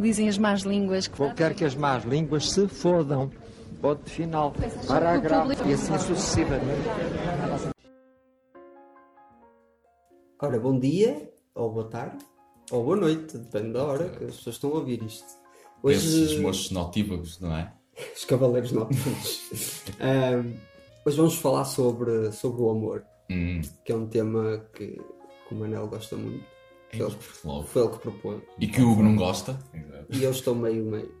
Dizem as más línguas que. Eu quero que as más línguas se fodam. Ponto final. Parágrafo. E assim sucessivamente. Ora, bom dia, ou boa tarde, ou boa noite, depende da hora que as pessoas estão a ouvir isto. Esses moços notívagos, não é? Os cavaleiros notívagos. Ahm, hoje vamos falar sobre, sobre o amor, Hum, que é um tema que, que o Manel gosta muito. Foi ele, logo. foi ele que propôs. E que o Hugo não gosta. E eu estou meio meio.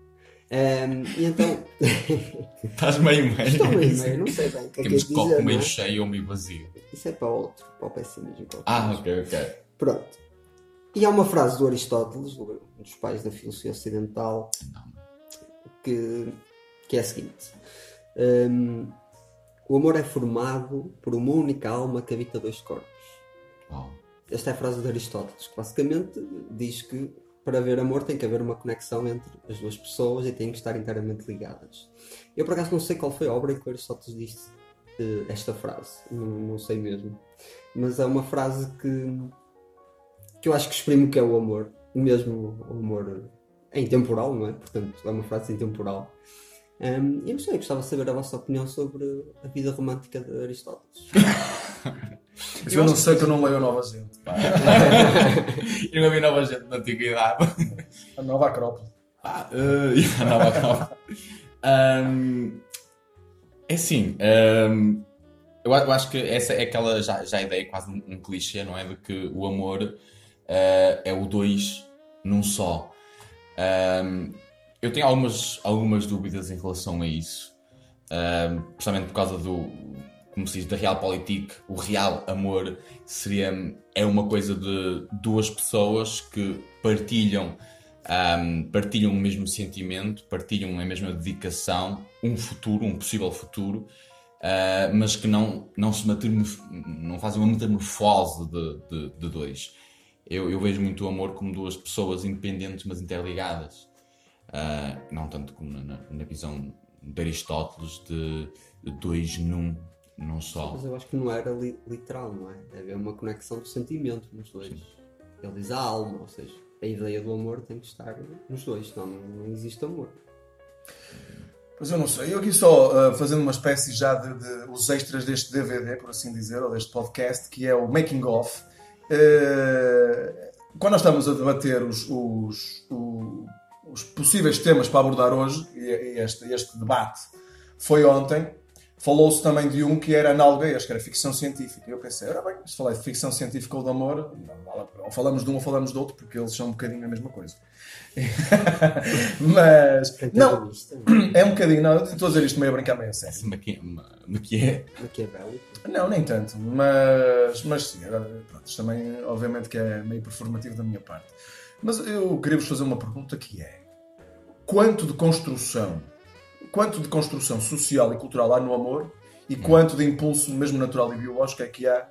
Ahm, e então, Estás meio meio. estou meio meio, não sei bem o que é que é Temos de copo dizer, meio é? cheio ou meio vazio. Isso é para outro, para o pessimismo. para o Ah, ok, ok. Pronto. E há uma frase do Aristóteles, um dos pais da filosofia ocidental, Não. que, que é a seguinte: hum, O amor é formado por uma única alma que habita dois corpos. Uau. Esta é a frase de Aristóteles, que basicamente diz que para haver amor tem que haver uma conexão entre as duas pessoas e têm que estar inteiramente ligadas. Eu por acaso não sei qual foi a obra em que Aristóteles disse eh, esta frase, não, não sei mesmo. Mas é uma frase que, que eu acho que exprime o que é o amor. Mesmo o amor é intemporal, não é? Portanto, é uma frase intemporal. Hum, eu não sei, gostava de saber a vossa opinião sobre a vida romântica de Aristóteles. Isso eu não sei que eu não leio a Nova Gente. Eu não vi nova gente na antiguidade. A Nova Acrópole. Ah, uh, nova, nova. Ahm, é assim, ahm, eu, a- eu acho que essa é aquela já, já a ideia, quase um, um clichê, não é? De que o amor ah, é o dois num só. Ahm, eu tenho algumas, algumas dúvidas em relação a isso, precisamente por causa do, como se diz, da realpolitik, o real amor seria, é uma coisa de duas pessoas que partilham um, partilham o mesmo sentimento, partilham a mesma dedicação, um futuro, um possível futuro, uh, mas que não, não se não fazem uma metamorfose de, de, de dois. Eu, eu vejo muito o amor como duas pessoas independentes, mas interligadas. Uh, não tanto como na, na- visão de Aristóteles de dois num, num só. Mas eu acho que não era li- literal, não é? Deve haver uma conexão do sentimento nos dois. Ele diz a alma, ou seja, a ideia do amor tem que estar nos dois, senão não, não existe amor. Pois eu não sei. Eu aqui só ah, fazendo uma espécie já de, de- os extras deste DVD, por assim dizer, ou deste podcast, que é o Making Of. Eh, quando nós estamos a debater os, os, o- os possíveis temas para abordar hoje, e, e este, este debate foi ontem, falou-se também de um que era análogo a este, que era ficção científica. E eu pensei, ora bem, se falar de ficção científica ou de amor, ou falamos de um ou falamos do outro, porque eles são um bocadinho a mesma coisa. Mas, não, é um bocadinho, não, eu estou a dizer isto meio a brincar, meio a sério. Maqui- ma- Maquié. maquiavélico. Não, nem tanto, mas, mas sim, agora, pronto, isto também, obviamente, que é meio performativo da minha parte. Mas eu queria vos fazer uma pergunta que é: quanto de construção, quanto de construção social e cultural há no amor e quanto de impulso, mesmo natural e biológico, é que há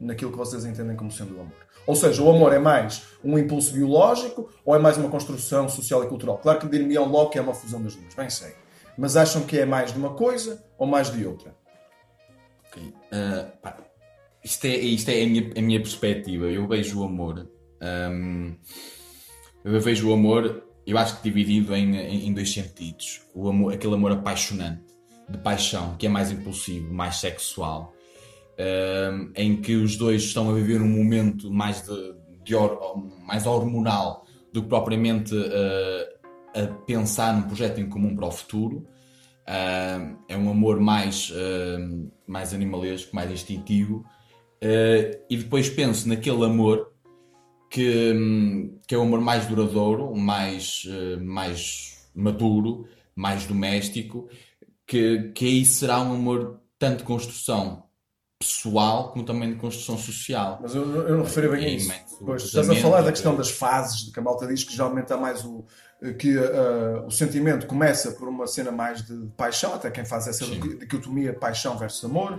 naquilo que vocês entendem como sendo o amor? Ou seja, o amor é mais um impulso biológico ou é mais uma construção social e cultural? Claro que dir-me logo que é uma fusão das duas, bem sei. Mas acham que é mais de uma coisa ou mais de outra? Ok. Ah, pá, isto é, isto é a, minha, a minha perspectiva. Eu vejo o amor. ahm, eu vejo o amor, eu acho que dividido em, em, em dois sentidos. O amor, aquele amor apaixonante, de paixão, que é mais impulsivo, mais sexual, ahm, em que os dois estão a viver um momento mais, de, de hor- mais hormonal do que propriamente ah, a pensar num projeto em comum para o futuro. Ah, é um amor mais, ah, mais animalesco, mais instintivo. Ah, e depois penso naquele amor que, hum, que é o amor mais duradouro, mais, ah, mais maduro, mais doméstico, que, que aí será um amor tanto de construção pessoal como também de construção social. Mas eu, eu não referi bem a E isso. Pois, estás a falar da questão eh, das fases, de que a malta diz que geralmente há mais o. que eh, o sentimento começa por uma cena mais de paixão, até quem faz essa Sim. dicotomia paixão versus amor.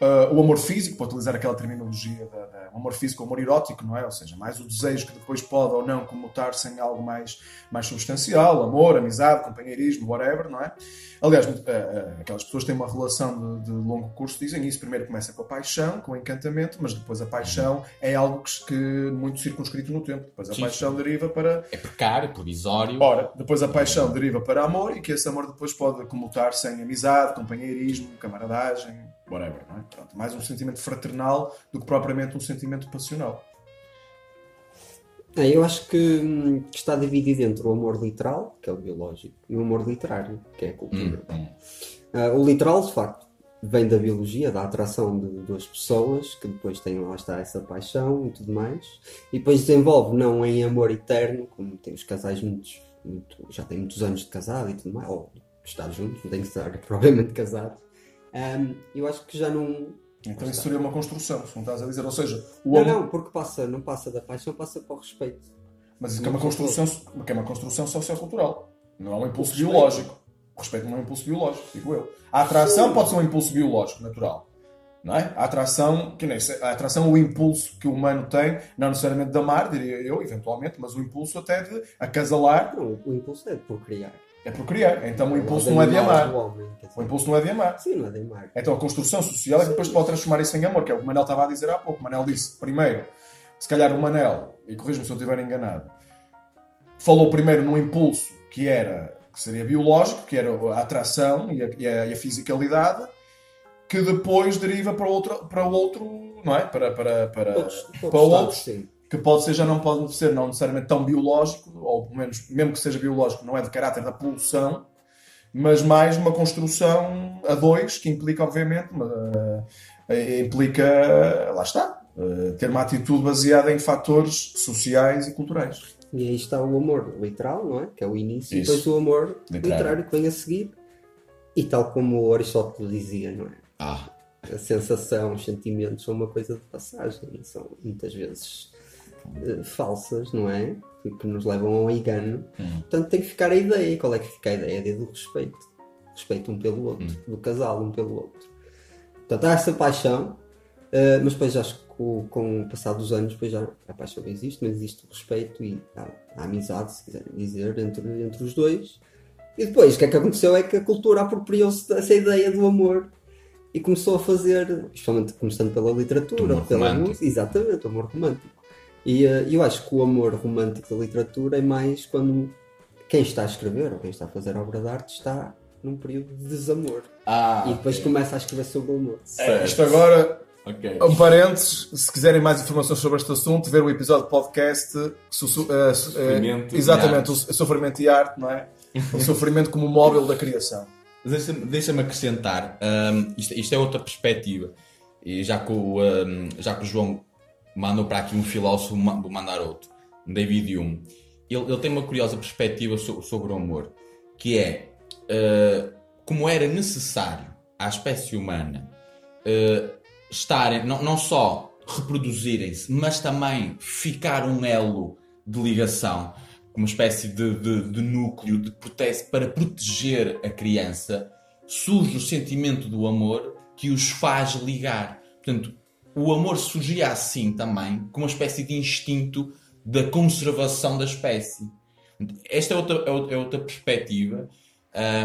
Eh, o amor físico, para utilizar aquela terminologia, da, da- o amor físico, o amor erótico, não é? Ou seja, mais o desejo que depois pode ou não comutar-se em algo mais, mais substancial, amor, amizade, companheirismo, whatever, não é? Aliás, eh, eh, aquelas pessoas que têm uma relação de, de longo curso dizem isso. Primeiro começa com a paixão, com o encantamento, mas depois a paixão é algo que, que muito circunscrito no tempo. Depois a Sim. paixão deriva para. É precário, provisório. Ora, depois a paixão deriva para amor e que esse amor depois pode comutar-se em amizade, companheirismo, camaradagem, whatever. Não é? Pronto, mais um sentimento fraternal do que propriamente um sentimento passional. É, eu acho que, hum, que está dividido entre o amor literal, que é o biológico, e o amor literário, que é a cultura. hum. Ah, o literal, de facto, vem da biologia, da atração de duas pessoas que depois têm lá está essa paixão e tudo mais, e depois desenvolve não em amor eterno, como tem os casais muitos, muito, já têm muitos anos de casado e tudo mais, ou de estar juntos, não tem que estar propriamente casados. Ahm, eu acho que já não. Então isso seria uma construção, se não estás a dizer. Ou seja, o Não, amor. não, porque passa, não passa da paixão, passa para o respeito. Mas isso que é uma construção, que é uma construção sociocultural. Não é um impulso respeito. biológico. O respeito não é um impulso biológico, digo eu. A atração pode ser um impulso biológico, natural. É? A atração, que nem a atração, o impulso que o humano tem, não necessariamente de amar, diria eu, eventualmente, mas o impulso até de acasalar Não, o impulso é de procriar. é procriar. Então o impulso Os não é de amar. O impulso não é de amar. Sim, não é de amar. Então a construção social é que depois pode transformar isso em amor, que é o que o Manel estava a dizer há pouco. O Manel disse, primeiro, se calhar o Manel, e corrijo-me se eu estiver enganado, falou primeiro num impulso que era que seria biológico, que era a atração e a, e a- e a fisicalidade, que depois deriva para outro, para outro não é? Para, para, para, Todos, todos para outros, sim. que pode ser, já não pode ser não necessariamente tão biológico, ou pelo menos, mesmo que seja biológico, não é de caráter da pulsão, mas mais uma construção a dois, que implica, obviamente, uma- eh, implica, lá está, eh, ter uma atitude baseada em fatores sociais e culturais. E aí está o amor literal, não é? Que é o início, Isso. e depois o amor Literário. literário. que vem a seguir. E tal como o Aristóteles dizia, não é? Ah, A sensação, os sentimentos são uma coisa de passagem, são muitas vezes eh, falsas, não é? Que, que nos levam ao engano. Hum. Portanto, tem que ficar a ideia. E Qual é que fica a ideia? A ideia do respeito. Respeito um pelo outro, Hum. do casal um pelo outro. Portanto, há essa paixão, eh, mas depois acho que com, com o passar dos anos, depois já a paixão existe, mas existe o respeito e há, a amizade, se quiserem dizer, entre, entre os dois. E depois, o que é que aconteceu é que a cultura apropriou-se dessa ideia do amor e começou a fazer, principalmente começando pela literatura, Do amor pela romântico. música, exatamente, o amor romântico. E eh, eu acho que o amor romântico da literatura é mais quando quem está a escrever ou quem está a fazer obra de arte está num período de desamor. ah e depois ok. começa a escrever sobre o amor. É, isto agora, Ok. um parênteses, se quiserem mais informações sobre este assunto, ver o episódio de podcast su- su- eh, su- Sofrimento e exatamente, arte. o sofrimento e arte, não é? O sofrimento como móvel da criação. Deixa-me deixa-me acrescentar, hum, isto, isto é outra perspectiva. E já que, o, hum, já que o João mandou para aqui um filósofo, ma- vou mandar outro, um David Hume. Ele, ele tem uma curiosa perspectiva so- sobre o amor, que é uh, como era necessário à espécie humana uh, estarem, não, não só reproduzirem-se, mas também ficar um elo de ligação, uma espécie de, de- de núcleo de prote para proteger a criança, surge o sentimento do amor que os faz ligar. Portanto, o amor surgia assim também, como uma espécie de instinto da conservação da espécie. Esta é outra, é outra- é perspectiva,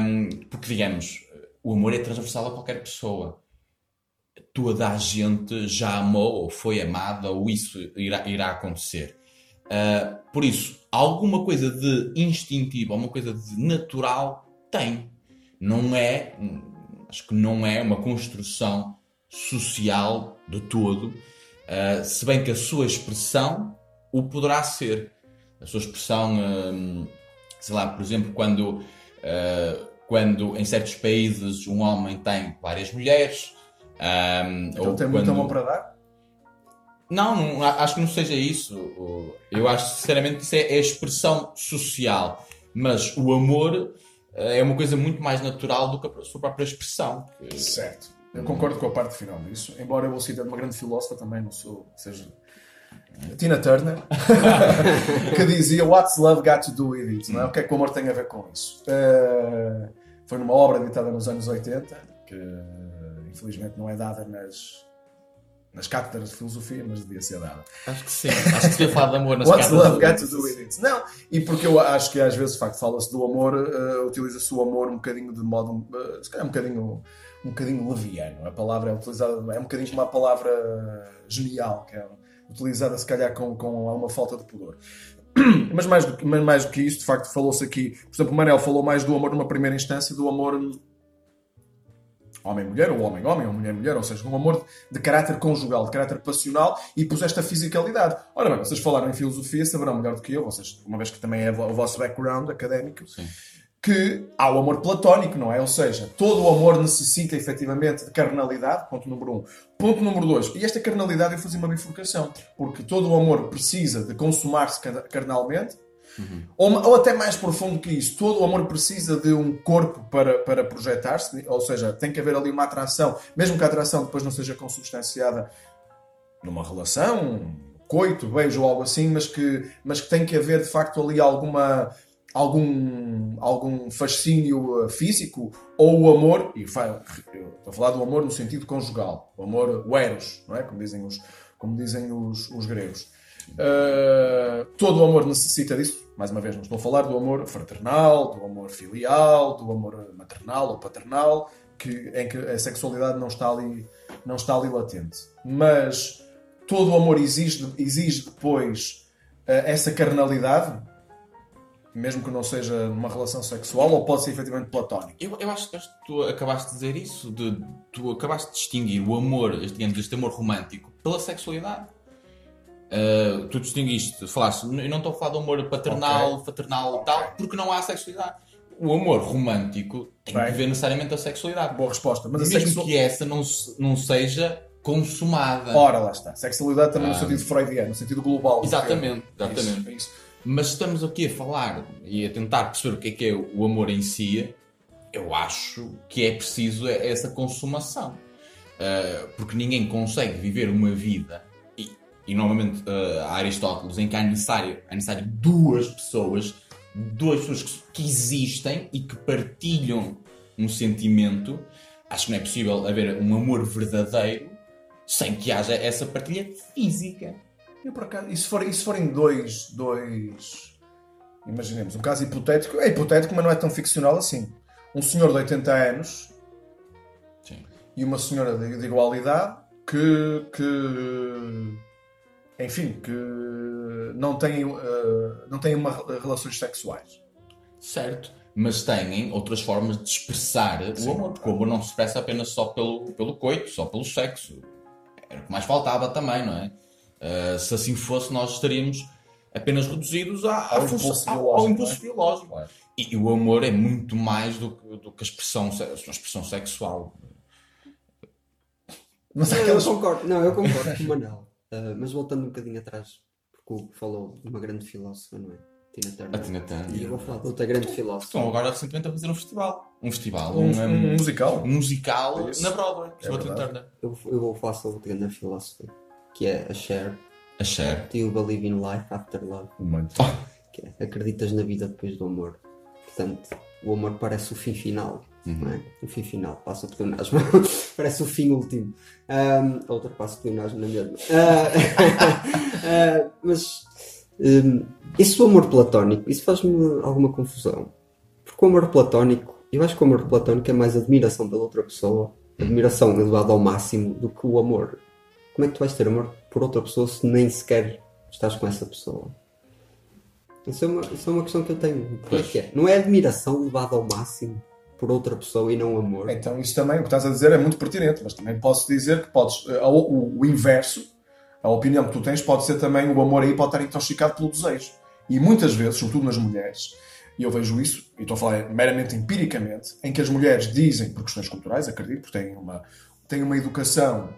hum, porque, digamos, o amor é transversal a qualquer pessoa. Toda a gente já amou, ou foi amada, ou isso irá, irá acontecer. Uh, por isso, alguma coisa de instintivo, alguma coisa de natural tem. Não é, acho que não é uma construção social de todo, uh, se bem que a sua expressão o poderá ser. A sua expressão, hum, sei lá, por exemplo, quando, uh, quando em certos países um homem tem várias mulheres. hum, Então ou tem muito quando- amor para dar? Não, não, acho que não seja isso. Eu acho sinceramente que isso é, a expressão social. Mas o amor eh, é uma coisa muito mais natural do que a sua própria expressão. que- Certo. Eu concordo com a parte final disso, embora eu vou citar uma grande filósofa também, não sou, seja Tina Turner, que dizia What's love got to do with it? Não é? O que é que o amor tem a ver com isso? Eh, foi numa obra editada nos anos 80, que infelizmente não é dada nas, nas cátedras de filosofia, mas devia ser dada. Acho que sim. Acho que se devia falar de amor nas What's cartas love do- got to do with it? Não, e porque eu acho que às vezes, de facto, fala-se do amor, eh, utiliza-se o amor um bocadinho de modo, eh, se calhar um bocadinho, um bocadinho leviano. A palavra é utilizada, é um bocadinho como uma palavra genial, que é utilizada se calhar com, com alguma falta de pudor. Mas mais, do, mais do que isso, de facto, falou-se aqui, por exemplo, o Manel falou mais do amor numa primeira instância, do amor hum, homem-mulher, ou homem-homem, ou mulher-mulher, ou seja, um amor de caráter conjugal, de caráter passional e pus esta fisicalidade. Ora bem, vocês falaram em filosofia, saberão melhor do que eu, vocês, uma vez que também é o vosso background académico, Sim. que há o amor platónico, não é? Ou seja, todo o amor necessita efetivamente de carnalidade, ponto número um. Ponto número dois, e esta carnalidade eu fazia uma bifurcação, porque todo o amor precisa de consumar-se car- carnalmente, ou, ou até mais profundo que isso, todo o amor precisa de um corpo para, para projetar-se, ou seja, tem que haver ali uma atração, mesmo que a atração depois não seja consubstanciada numa relação, coito, beijo ou algo assim, mas que, mas que tem que haver de facto ali alguma algum, algum fascínio eh, físico ou o amor, e estou a falar do amor no sentido conjugal, o amor o eros, não é? como dizem os, como dizem os, os gregos. Uh, todo o amor necessita disso. Mais uma vez, não estou a falar do amor fraternal, do amor filial, do amor maternal ou paternal, que, em que a sexualidade não está ali, não está ali latente. Mas todo o amor exige, exige depois uh, essa carnalidade, mesmo que não seja numa relação sexual, ou pode ser efetivamente platónico. Eu, eu acho, que tu acabaste de dizer isso, de, tu acabaste de distinguir o amor, este amor romântico, pela sexualidade. Uh, tu distinguiste, falaste, eu não estou a falar do amor paternal, Ok. fraternal e tal, porque não há sexualidade. O amor romântico tem Bem. que ver necessariamente a sexualidade. Boa resposta. Mas a Mesmo sexu- que essa não, não seja consumada. Ora, lá está. Sexualidade também no Ah. sentido freudiano, no sentido global. Exatamente, É exatamente. isso, é isso. Mas estamos aqui a falar e a tentar perceber o que é que é o amor em si. Eu acho que é preciso essa consumação. Uh, porque ninguém consegue viver uma vida, e, e normalmente uh, há Aristóteles, em que é necessário, é necessário duas pessoas, duas pessoas que, que existem e que partilham um sentimento. Acho que não é possível haver um amor verdadeiro sem que haja essa partilha física. Eu, por acaso, e se, for, e se forem dois, dois. Imaginemos, um caso hipotético. É hipotético, mas não é tão ficcional assim. Um senhor de 80 anos Sim. e uma senhora de, de igual idade que. que enfim, que não têm, eh, não têm uma, relações sexuais. Certo. Mas têm outras formas de expressar o amor, porque o amor não se expressa apenas só pelo, pelo coito, só pelo sexo. Era o que mais faltava também, não é? Ah, se assim fosse, nós estaríamos apenas reduzidos à, à Ao função- impulso ao- biológico, ao impulso não é? biológico. Claro. E, e o amor é muito mais do que, do que a, expressão, a expressão sexual. Mas Não, eu concordo, não, eu concordo com o Manel. Uh, mas voltando um bocadinho atrás, porque o Hugo falou de uma grande filósofa, não é? Tina A Turner. Tina Turner. E eu vou falar de outra grande filósofa. Estão agora recentemente a fazer um festival. Um festival, Um, um, um musical. um musical Isso. na Broadway. É sobre a Tina. Turner. Eu, eu vou falar sobre outra grande filósofa, que é a Cher. A Cher. Do you believe in life after love? Muito. Que é, acreditas na vida depois do amor. Portanto, o amor parece o fim final. Não é? O fim final, passa o pleonasmo. parece o fim último. Um, outra passa o pleonasmo na mesma. Ah, ah, mas um, isso do amor platónico, isso faz-me alguma confusão. Porque o amor platónico, eu acho que o amor platónico é mais admiração pela outra pessoa, admiração elevada ao máximo do que o amor. Como é que tu vais ter amor por outra pessoa se nem sequer estás com essa pessoa? Isso é uma, isso é uma questão que eu tenho. Como é que é? Não é admiração levada ao máximo por outra pessoa e não amor? Então, isso também, o que estás a dizer é muito pertinente, mas também posso dizer que podes. eh, O, o- inverso, a opinião que tu tens, pode ser também o amor aí pode estar intoxicado pelo desejo. E muitas vezes, sobretudo nas mulheres, e eu vejo isso, e estou a falar meramente empiricamente, em que as mulheres dizem, por questões culturais, acredito, porque têm uma, têm uma educação.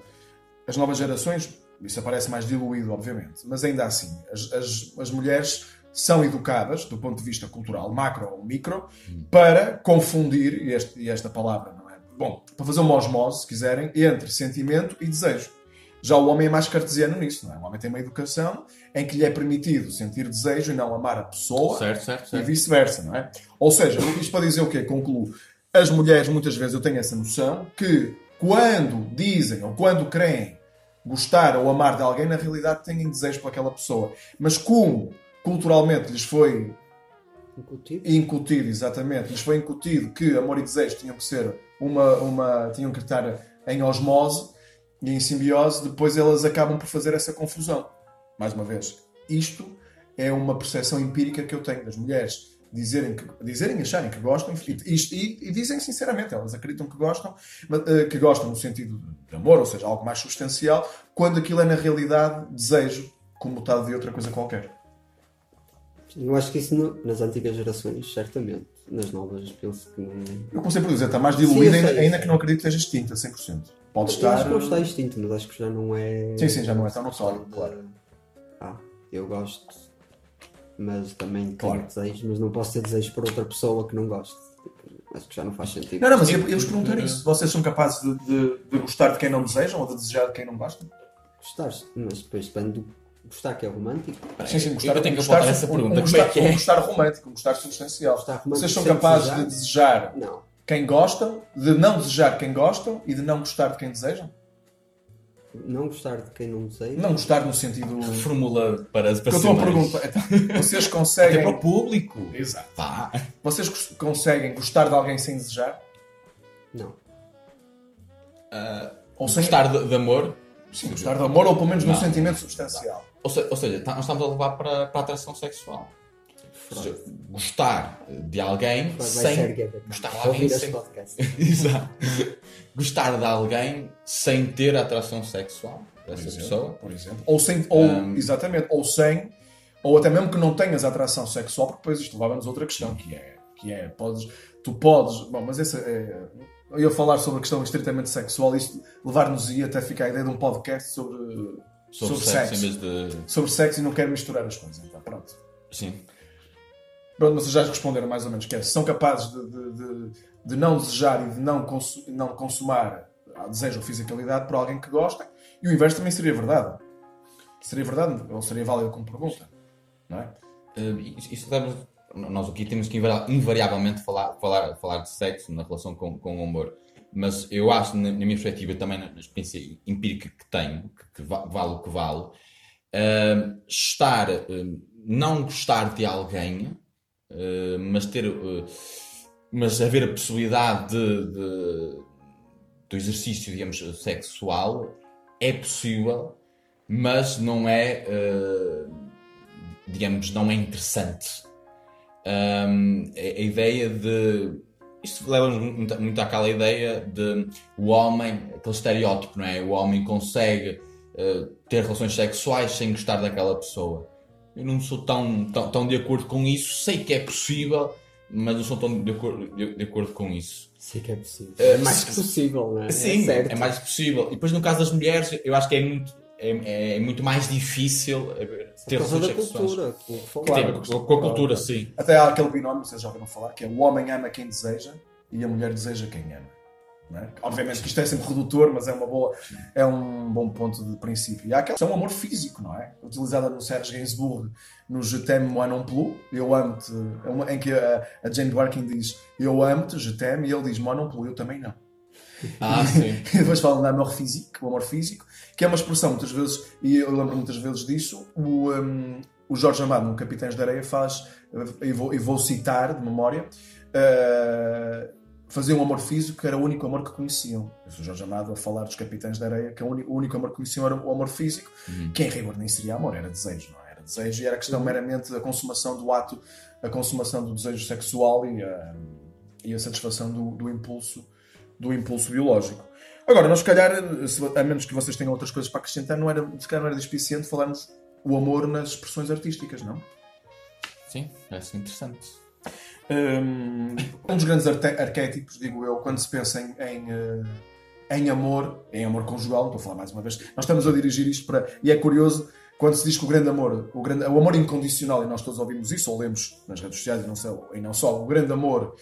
As novas gerações, isso aparece mais diluído, obviamente, mas ainda assim, as, as, as mulheres são educadas, do ponto de vista cultural, macro ou micro, para confundir, e, este- e esta palavra não é? Bom, para fazer uma osmose, se quiserem, entre sentimento e desejo. Já o homem é mais cartesiano nisso, não é? O homem tem uma educação em que lhe é permitido sentir desejo e não amar a pessoa Certo, certo, e certo. vice-versa, não é? Ou seja, isto para dizer o quê? Concluo. As mulheres, muitas vezes, eu tenho essa noção que quando dizem ou quando creem gostar ou amar de alguém, na realidade têm desejo por aquela pessoa. Mas como culturalmente lhes foi Incutido. incutido, exatamente, lhes foi incutido que amor e desejo tinham que ser uma, uma tinham que estar em osmose e em simbiose, depois elas acabam por fazer essa confusão. Mais uma vez, isto é uma percepção empírica que eu tenho das mulheres dizerem, que, dizerem acharem que gostam e, e, e dizem sinceramente, elas acreditam que gostam, mas, eh, que gostam no sentido de amor, ou seja, algo mais substancial, quando aquilo é na realidade desejo, como metade de outra coisa qualquer. Eu acho que isso no- nas antigas gerações, certamente. Nas novas, penso que não. Eu comecei por dizer, está mais diluída, Sim, ainda, que não acredito que esteja extinta, 100%. Pode Eu estar. acho que não está extinto, mas acho que já não é. Sim, sim, já não é tão notório, claro. Ah, eu gosto, mas também tenho Claro. desejos, mas não posso ter desejos por outra pessoa que não goste. Tipo, acho que já não faz sentido. Não, não, mas eu, eu vos perguntar isso. Vocês são capazes de, de- de gostar de quem não desejam ou de desejar de quem não gostam? Gostar, mas depois depende do. Gostar que é romântico. Sim, sim, gostar, eu tenho que essa pergunta. Um, gostar, é que é? um gostar romântico, um gostar substancial. Gostar romântico Vocês são capazes desejar? de desejar Não. quem gostam, de não desejar quem gostam e de não gostar de quem desejam? Não gostar de quem não deseja. Não gostar no sentido. Formula para, para Que eu estou a perguntar. Então, vocês Até para conseguem. o público. Exato. Vá. Vocês cons- conseguem gostar de alguém sem desejar? Não. Ou sem Gostar de, de amor. Sim, gostar de amor ou pelo menos num Não. sentimento substancial. Ou, se- ou seja, tá- nós estamos a levar para, para a atração sexual. Ou seja, gostar de alguém sem. Gostar de alguém sem. podcast. Exato. Gostar de alguém sem ter atração sexual dessa exemplo, pessoa. por exemplo. Ou sem, ou, Um, exatamente, ou sem, ou até mesmo que não tenhas atração sexual, porque depois isto leva-nos a outra questão, que é, que é podes, tu podes, bom, mas essa é, eu ia falar sobre a questão estritamente sexual, isto levar-nos ia até ficar a ideia de um podcast sobre, Sobre, sobre sexo, sexo. de. sobre sexo e não quero misturar as coisas, então pronto. Sim. Pronto, mas vocês já responderam mais ou menos, que é, são capazes de, de, de, de não desejar e de não, consu, não consumar a desejo ou fisicalidade por alguém que gostem, e o inverso também seria verdade. Seria verdade, ou seria válido como pergunta, não é? Uh, isso, deve- nós aqui temos que invari- invariavelmente falar, falar, falar de sexo na relação com, com o amor. Mas eu acho, na, minha perspectiva, também na, experiência empírica que tenho, que, que va- vale o que vale, uh, estar, uh, não gostar de alguém, uh, mas ter, uh, mas haver a possibilidade de, de- do exercício, digamos, sexual é possível, mas não é, uh, digamos, não é interessante. Um, a, a ideia de. Isto leva-nos muito, muito àquela ideia de o homem, aquele estereótipo, não é? O homem consegue uh, ter relações sexuais sem gostar daquela pessoa. Eu não sou tão, tão, tão de acordo com isso, sei que é possível, mas não sou tão de acordo, de, de acordo com isso. Sim que é possível. É, É mais que possível, não é? Sim, é certo. é mais possível. E depois no caso das mulheres, eu acho que é muito, é, é muito mais difícil haver- Por ter causa relações da cultura. ver Claro, com, com a cultura, claro. sim. Até há aquele binómio, vocês já ouviram falar, que é o homem ama quem deseja e a mulher deseja quem ama. é? Obviamente que isto é sempre redutor, mas é, uma boa, é um bom ponto de princípio. E há aquela questão do amor físico, não é? Utilizada no Serge Gainsbourg, no Je t'aime, moi non plus, eu amo-te, é em que a, a Jane Birkin diz eu amo-te, je t'aime, e ele diz moi non plus, eu também não. Ah, sim. E depois falam do amor físico, o amor físico, que é uma expressão muitas vezes, e eu lembro muitas vezes disso, o, um, o Jorge Amado, no Capitães da Areia, faz, e vou, e vou citar de memória, uh, fazia um amor físico que era o único amor que conheciam. O Jorge Amado a falar dos Capitães da Areia, que o único, o único amor que conheciam era o amor físico, que em rigor nem seria amor, era desejo, não é? Era desejo e era questão meramente da consumação do ato, a consumação do desejo sexual e a, e a satisfação do, do impulso do impulso biológico. Agora, nós se calhar, se- a menos que vocês tenham outras coisas para acrescentar, não era, se calhar não era despiciente falarmos o amor nas expressões artísticas, não? Sim, parece interessante. Um, um dos grandes arquétipos, digo eu, quando se pensa em, em, eh, em amor, em amor conjugal, estou a falar mais uma vez, nós estamos a dirigir isto para. E é curioso, quando se diz que o grande amor, o, grande, o amor incondicional, e nós todos ouvimos isso, ou lemos nas redes sociais e não só, e não só o grande amor,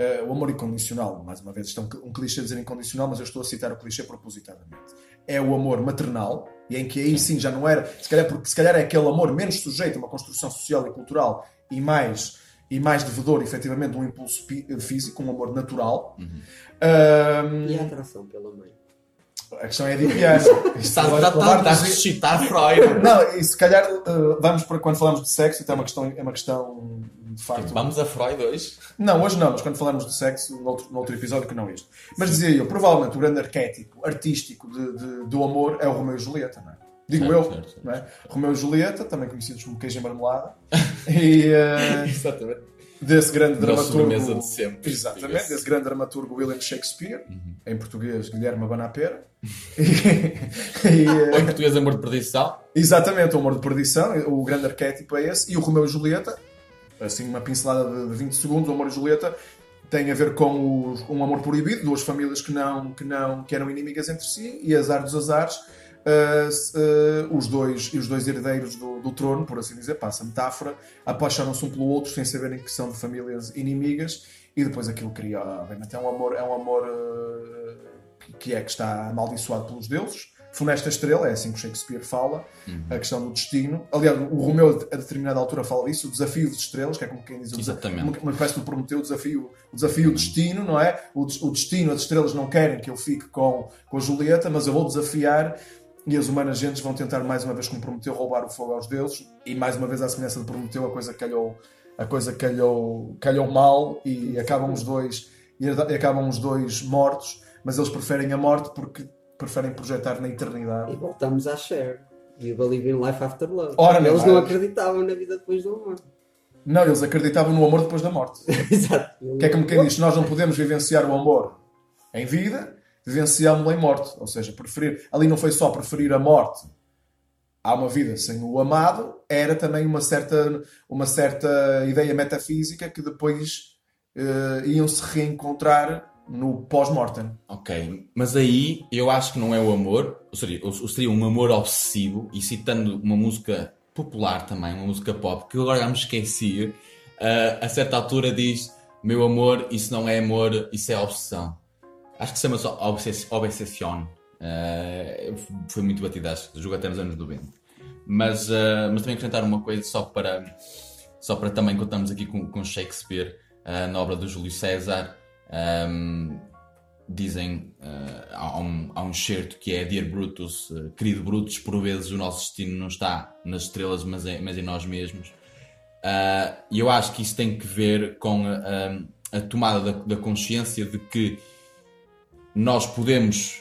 eh, o amor incondicional, mais uma vez, isto é um, um clichê dizer incondicional, mas eu estou a citar o clichê propositadamente. É o amor maternal, e em que aí sim já não era, se calhar, porque se calhar é aquele amor menos sujeito a uma construção social e cultural e mais e mais devedor, efetivamente, de um impulso físico, um amor natural. Um, E a atração pela mãe. A questão é adivinhar. Está, a levar-nos- ressuscitar Freud. Não, e se calhar eh, vamos para quando falamos de sexo, então é uma questão, é uma questão de facto. Vamos a Freud hoje? Não, hoje não, mas quando falamos de sexo, noutro, noutro episódio que não este. Mas dizia eu, provavelmente o grande arquétipo artístico de, de- do amor é o Romeu e Julieta, não é? Digo Certo, eu, certo, certo. não é? Romeu e Julieta, também conhecidos como queijo e marmelada, e eh, Exatamente. desse grande dramaturgo. de sempre. Exatamente, desse grande dramaturgo William Shakespeare, Uhum. em português Guilherme Abanapera. e, eh, Ou em português, amor de perdição. Exatamente, o amor de perdição, o grande arquétipo é esse, e o Romeu e Julieta, assim uma pincelada de, de 20 segundos, o amor e Julieta tem a ver com os- um amor proibido, duas famílias que não, que não que eram inimigas entre si, e azar dos azares, se- ah, os, dois, os dois herdeiros do, do trono, por assim dizer, passa a metáfora, apaixonam-se um pelo outro sem saberem que são de famílias inimigas, e depois aquilo cria, obviamente, é um amor, é um amor que- que é que está amaldiçoado pelos deuses. Funesta estrela, é assim que o Shakespeare fala, a questão do destino. Aliás, o Romeu, a determinada altura, fala disso, o desafio de estrelas, que é como quem diz Exatamente. uma, uma espécie de Prometeu, o desafio, o desafio destino, não é? O, o destino, as estrelas não querem que eu fique com, com a Julieta, mas eu vou desafiar e as humanas gentes vão tentar mais uma vez, como Prometeu, roubar o fogo aos deuses e mais uma vez, à semelhança de Prometeu, a coisa calhou, a coisa calhou, calhou mal e acabam os dois e acabam os dois mortos, mas eles preferem a morte porque preferem projetar na E eternidade. voltamos à Cher. You believe in life after love. Ora, Eles não acreditavam na vida depois do amor. Não, eles acreditavam no amor depois da morte. Exato. Que é como quem diz, nós não podemos vivenciar o amor em vida, vivenciámo-lo em morte. Ou seja, preferir, ali não foi só preferir a morte a uma vida sem o amado, era também uma certa, uma certa ideia metafísica que depois eh, iam se reencontrar no pós-mortem. Ok, mas aí eu acho que não é o amor, ou seria, ou seria um amor obsessivo, e citando uma música popular também, uma música pop, que agora já me esqueci, ah, a certa altura diz: Meu amor, isso não é amor, isso é obsessão. Acho que se chama-se obsess Obsession. Ah, foi muito batida, acho que jogo até nos anos 90. Mas, ah, mas também acrescentar uma coisa só para, só para também contarmos aqui com, com Shakespeare, ah, na obra do Júlio César. Ahm, dizem ah, há, um, há um certo que é Dear Brutus, ah, querido Brutus, por vezes o nosso destino não está nas estrelas, mas, é, mas em nós mesmos. Ah, E eu acho que isso tem que ver com a, a- tomada da, da consciência de que nós podemos,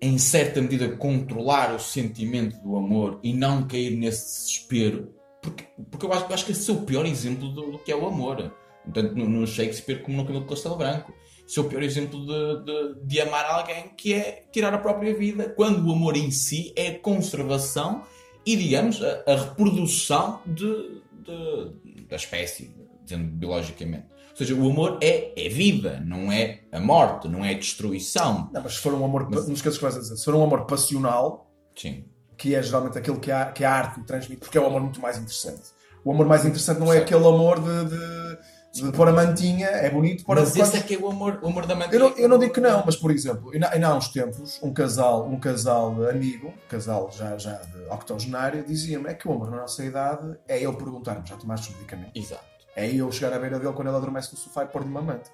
em certa medida, controlar o sentimento do amor e não cair nesse desespero. Porque, porque eu acho, acho que esse é o pior exemplo do, do que é o amor. Tanto no, Shakespeare como no Camilo de Castelo Branco. Esse é o pior exemplo de, de, de amar alguém, que é tirar a própria vida, quando o amor em si é a conservação e, digamos, a, a reprodução de, de- da espécie, dizendo biologicamente. Ou seja, o amor é, é vida, não é a morte, não é a destruição. Não, mas se for um amor, Mas- esqueças o que vais a dizer, se for um amor passional, Sim. que é geralmente aquele que a, que a arte transmite, porque é o amor muito mais interessante. O amor mais interessante não é Certo. aquele amor de, de, de pôr a mantinha, é bonito pôr a Mas esse é que é o amor, o amor da mãe. eu não, eu não digo que não, mas por exemplo, ainda, há uns tempos, um casal, um casal amigo, um casal já, já de octogenário, dizia-me é que o amor na nossa idade é ele perguntar-me, já tomaste os medicamentos? Exato. É eu chegar à beira dele quando ele adormece no sofá e pôr-lhe uma manta.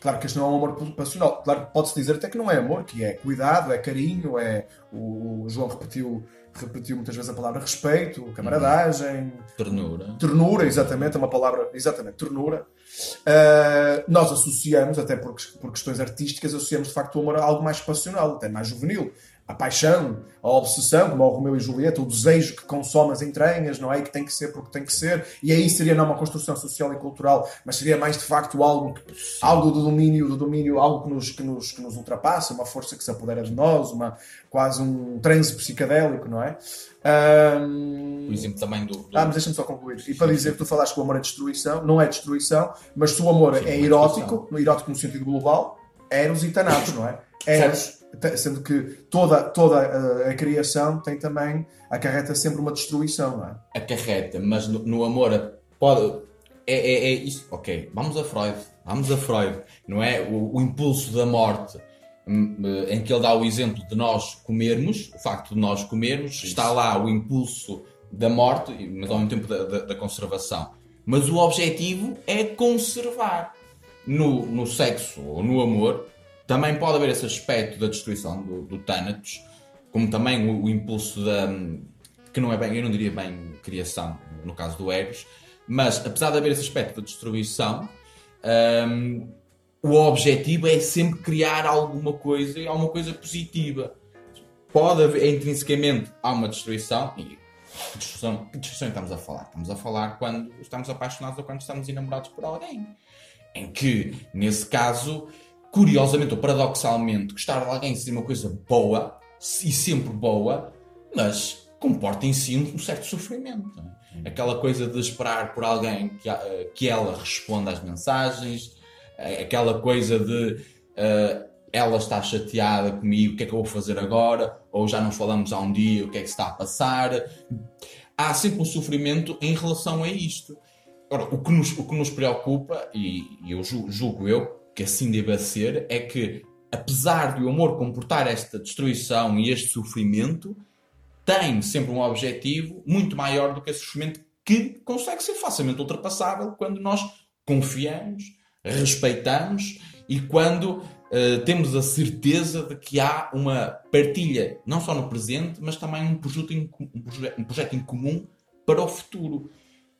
Claro que este não é um amor passional. Claro que pode-se dizer até que não é amor, que é cuidado, é carinho, é. O, João repetiu, repetiu muitas vezes a palavra respeito, camaradagem, Ternura. ternura, exatamente, é uma palavra, exatamente, ternura. Uh, nós associamos, até por, por questões artísticas, associamos de facto o amor a algo mais passional, até mais juvenil. A paixão, a obsessão, como o Romeu e Julieta, o desejo que consome as entranhas, não é? E que tem que ser porque tem que ser. E aí seria não uma construção social e cultural, mas seria mais de facto algo, algo do domínio, do domínio, algo que nos, que, nos, que nos ultrapassa, uma força que se apodera de nós, uma, quase um transe psicadélico, não é? Um, O exemplo também do. do- ah, mas deixa-me só concluir. E para dizer que tu falaste que o amor é destruição, não é destruição, mas se o amor Sim, é é erótico, no erótico no sentido global, eros e tanatos, não é? Eros, sendo que toda, toda a, a criação tem também, acarreta sempre uma destruição, não é? acarreta, mas no, no amor pode. É, é, é isso. Ok, vamos a Freud. Vamos a Freud. Não é? O, o impulso da morte, hum, eh, em que ele dá o exemplo de nós comermos, o facto de nós comermos, está lá o impulso da morte, mas ao mesmo tempo da, da- da conservação. Mas o objetivo é conservar. No, no sexo ou no amor, também pode haver esse aspecto da destruição do, do Thanatos, como também o, o impulso da. que não é bem, eu não diria bem criação, no caso do Eros, mas apesar de haver esse aspecto da destruição, hum, o objetivo é sempre criar alguma coisa e alguma coisa positiva. Pode haver, intrinsecamente, há uma destruição, e que destruição, que destruição estamos a falar? Estamos a falar quando estamos apaixonados ou quando estamos enamorados por alguém. Em que, nesse caso, curiosamente ou paradoxalmente, gostar de alguém seria uma coisa boa e sempre boa, mas comporta em si um certo sofrimento. É? Aquela coisa de esperar por alguém que, que ela responda às mensagens, aquela coisa de uh, ela está chateada comigo, o que é que eu vou fazer agora? Ou já não falamos há um dia, o que é que está a passar? Há sempre um sofrimento em relação a isto. Ora, o que nos, o que nos preocupa, e, e eu julgo, julgo eu que assim deva ser, é que apesar de o amor comportar esta destruição e este sofrimento, tem sempre um objetivo muito maior do que esse sofrimento que consegue ser facilmente ultrapassável quando nós confiamos, respeitamos e quando uh, temos a certeza de que há uma partilha, não só no presente, mas também um projeto em, um projeto, em comum para o futuro.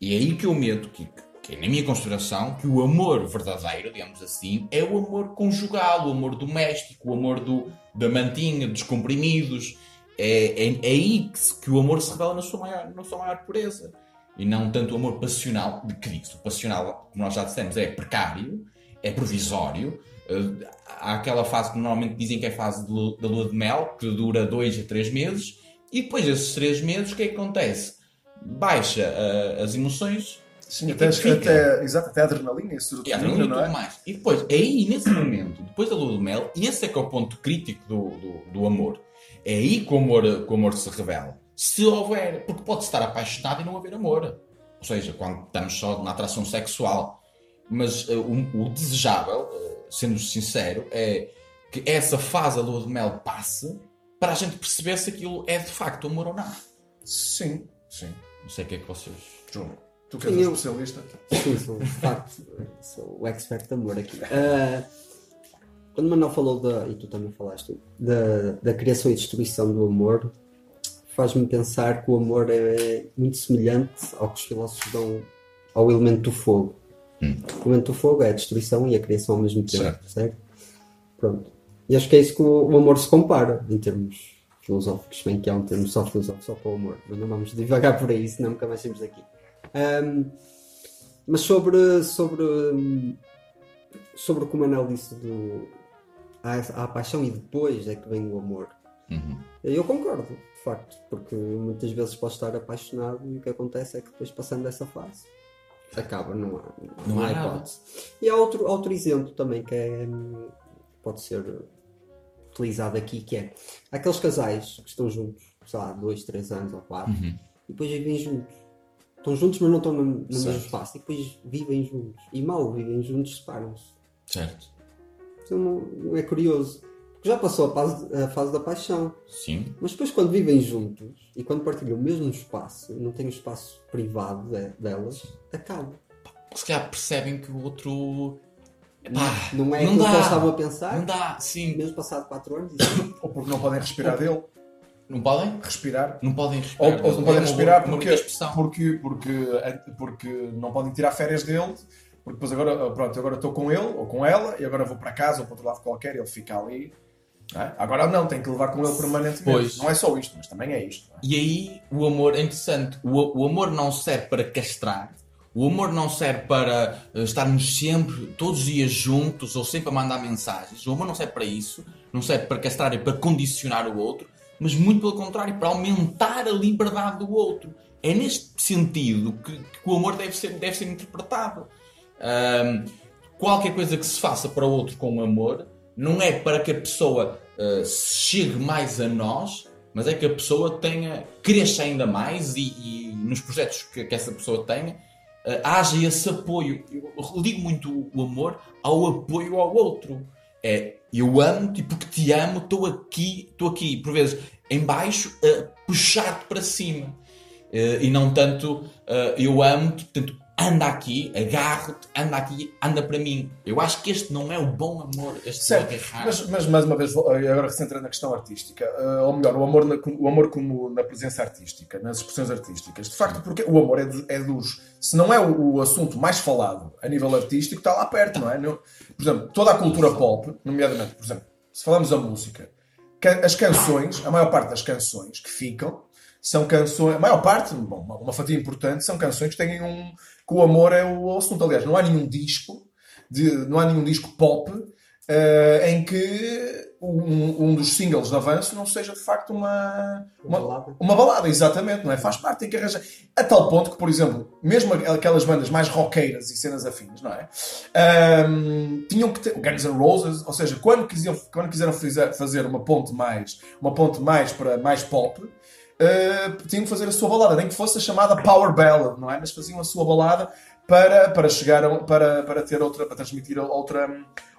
E é aí que eu medo que, que, na minha consideração, que o amor verdadeiro, digamos assim, é o amor conjugal, o amor doméstico, o amor do, da mantinha, dos comprimidos. É, é, é aí que, que, o amor se revela na sua, maior, na sua maior pureza e não tanto o amor passional, de que digo, o passional, como nós já dissemos, é precário, é provisório. Uh, há aquela fase que normalmente dizem que é a fase da lua de mel, que dura dois a três meses, e depois desses três meses, o que é que acontece? Baixa uh, as emoções. Sim, até, até, exato, até a adrenalina e serotonina, e adrenalina não é? mais. E depois, é aí, nesse momento, depois da lua de mel, e esse é que é o ponto crítico do, do, do amor, é aí que o amor, que o amor se revela se houver, porque pode estar apaixonado e não haver amor. Ou seja, quando estamos só na atração sexual. Mas uh, o, o, desejável, uh, sendo sincero, é que essa fase da lua de mel passe para a gente perceber se aquilo é de facto amor ou não. Sim, sim. Não sei o que é que vocês. João, tu que és um especialista? Sim, sou, de facto, sou o expert de amor aqui. Uh, quando o Manuel falou da, e tu também falaste, da, da criação e destruição do amor, faz-me pensar que o amor é muito semelhante ao que os filósofos dão ao elemento do fogo. Hum. O elemento do fogo é a destruição e a criação ao mesmo tempo, certo? certo? Pronto. E acho que é isso que o, amor se compara em termos filosóficos, bem que há um termo só filosófico só para o amor, mas não vamos devagar por aí, senão nunca mais saímos daqui. Um, mas sobre, sobre, sobre o que o Manel disse do há, há a paixão e depois é que vem o amor. Uhum. Eu concordo de facto, porque muitas vezes pode estar apaixonado e o que acontece é que depois passando dessa fase acaba, não há, não, não há hipótese. E há outro, outro exemplo também que é, pode ser utilizado aqui, que é aqueles casais que estão juntos, sei lá, dois, três anos ou quatro, uhum. e depois vivem juntos. Estão juntos, mas não estão no, no mesmo espaço. E depois vivem juntos. E mal vivem juntos, separam-se. Certo. Então, é curioso já passou a fase, a fase, da paixão. Sim. Mas depois, quando vivem juntos e quando partilham o mesmo espaço, não têm o espaço privado de, delas, acaba. Se calhar percebem que o outro. Não, não é não aquilo dá. que eles estavam a pensar. Não dá, sim. Mesmo passado 4 anos. Ou porque não podem respirar dele. Não podem? Respirar. Não podem respirar. Ou, ou não podem respirar porque, porque, porque, porque não podem tirar férias dele porque depois agora, pronto, agora estou com ele ou com ela e agora vou para casa ou para outro lado qualquer e ele fica ali é? Agora não, tem que levar com ele permanentemente. Pois. Não é só isto, mas também é isto. É? E aí o amor é interessante. O, o amor não serve para castrar. O amor não serve para uh, estarmos sempre, todos os dias juntos ou sempre a mandar mensagens. O amor não serve para isso. Não serve para castrar e para condicionar o outro. Mas muito pelo contrário, para aumentar a liberdade do outro. É neste sentido que, que o amor deve ser, deve ser interpretado. Um, qualquer coisa que se faça para o outro com amor não é para que a pessoa uh, chegue mais a nós, mas é que a pessoa tenha, cresça ainda mais e, e nos projetos que, que, essa pessoa tenha, uh, haja esse apoio. Eu ligo muito o amor ao apoio ao outro. É, eu amo-te porque te amo, estou aqui, estou aqui, por vezes, em baixo, a puxar-te para cima. Uh, e não tanto, eu amo-te, portanto, anda aqui, agarro-te, anda aqui, anda para mim. Eu acho que este não é o bom amor, este Certo, agarrar. mas, mas mais uma vez, vou- agora recentrando na questão artística, eh, ou melhor, o amor, na- o amor como na presença artística, nas expressões artísticas. De facto, porque o amor é, do- é dos. Se não é o, o assunto mais falado a nível artístico, está lá perto, não é? Por exemplo, toda a cultura pop, nomeadamente, por exemplo, se falamos da música, ca- as canções, a maior parte das canções que ficam, são canções, a maior parte, bom, uma- fatia importante, são canções que têm um. que o amor é o assunto. Aliás, não há nenhum disco, de, não há nenhum disco pop eh, em que um, um dos singles de avanço não seja de facto uma, Uma uma, balada. uma balada, exatamente, não é? Faz parte, tem que arranjar. A tal ponto que, por exemplo, mesmo aquelas bandas mais roqueiras e cenas afins, não é? Ahm, tinham que ter. o Guns N' Roses, ou seja, quando quiseram, quando quiseram fazer uma ponte mais, uma ponte mais para mais pop. Uh, tinham que fazer a sua balada, nem que fosse a chamada Power Ballad, não é? Mas faziam a sua balada para, para chegar a, para, para ter outra, para transmitir outra,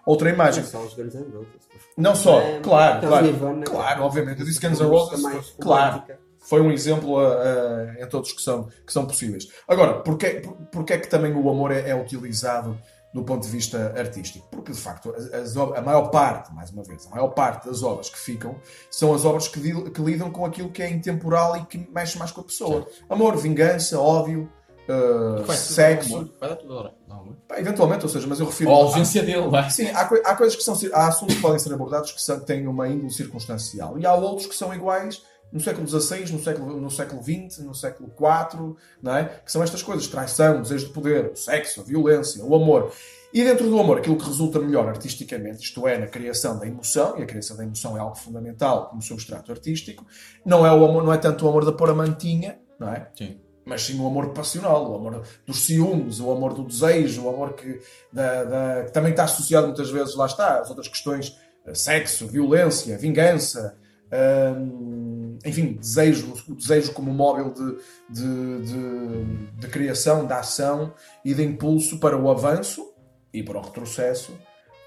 outra imagem. Não só os Guns N' Roses. Não só, É, claro, claro. Nirvana, claro, obviamente. Eu disse é Guns N' Roses, mais claro. Foi um exemplo uh, uh, em todos que são, que são possíveis. Agora, porquê, por- porquê é que também o amor é, é utilizado do ponto de vista artístico? Porque, de facto, as, a maior parte, mais uma vez, a maior parte das obras que ficam são as obras que, que lidam com aquilo que é intemporal e que mexe mais com a pessoa. Amor, vingança, ódio, uh, Vai sexo. amor, Vai dar tudo amor. Pá, eventualmente, ou seja, mas eu refiro Ou a ausência dele, vai. Sim, há, há coisas que são. Há assuntos que podem ser abordados que são- têm uma índole circunstancial. E há outros que são iguais no século XVI, no século, no século XX, no século IV, não é? Que são estas coisas: traição, desejo de poder, o sexo, a violência, o amor. E dentro do amor, aquilo que resulta melhor artisticamente, isto é, na criação da emoção, e a criação da emoção é algo fundamental como substrato artístico, não é, o amor, não é tanto o amor da pôr a mantinha, não é? Sim. mas sim o amor passional, o amor dos ciúmes, o amor do desejo, o amor que, da- da- que também está associado muitas vezes, lá está, às outras questões, eh, sexo, violência, vingança, hum, enfim, desejo, o desejo como móvel de, de, de- de criação, de ação e de impulso para o avanço e para o retrocesso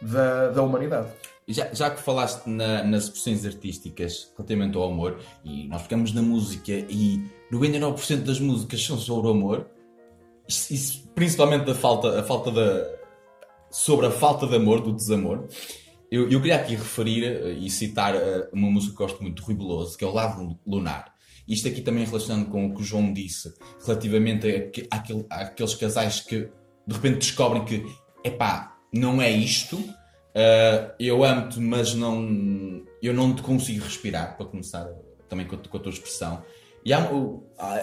da, da humanidade. Já, já que falaste na- nas expressões artísticas relativamente ao amor, e nós ficamos na música e 99% das músicas são sobre o amor, isso, isso principalmente da falta, a falta da, sobre a falta de amor, do desamor, eu, eu queria aqui referir eh, e citar eh, uma música que gosto muito, do Rui Veloso, que é o Lado Lunar. Isto aqui também relacionando com o que o João disse, relativamente àqueles casais que de repente descobrem que, epá, não é isto, Uh, eu amo-te, mas não, eu não te consigo respirar, para começar também com a, com a tua expressão. E há,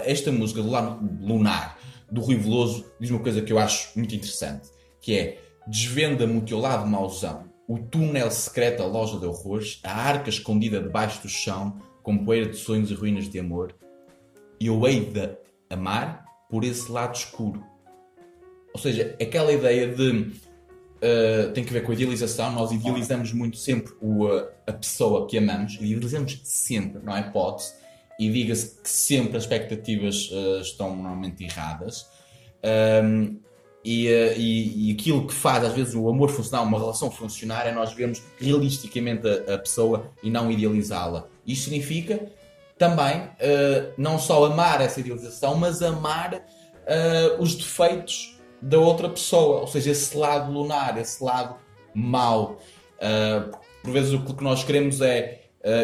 esta música do Lunar, do Rui Veloso, diz uma coisa que eu acho muito interessante, que é Desvenda-me o teu lado mauzão, o túnel secreto, a loja de horrores, a arca escondida debaixo do chão, com poeira de sonhos e ruínas de amor. Eu hei de amar por esse lado escuro. Ou seja, aquela ideia de Uh, tem que ver com a idealização. Nós idealizamos muito sempre o, uh, a pessoa que amamos, idealizamos sempre, não é hipótese, e diga-se que sempre as expectativas uh, estão normalmente erradas. Um, e, uh, e- e aquilo que faz às vezes o amor funcionar, uma relação funcionar, é nós vermos realisticamente a, a pessoa e não idealizá-la. Isto significa também uh, não só amar essa idealização, mas amar uh, os defeitos da outra pessoa, ou seja, esse lado lunar, esse lado mau. Uh, por vezes o que nós queremos é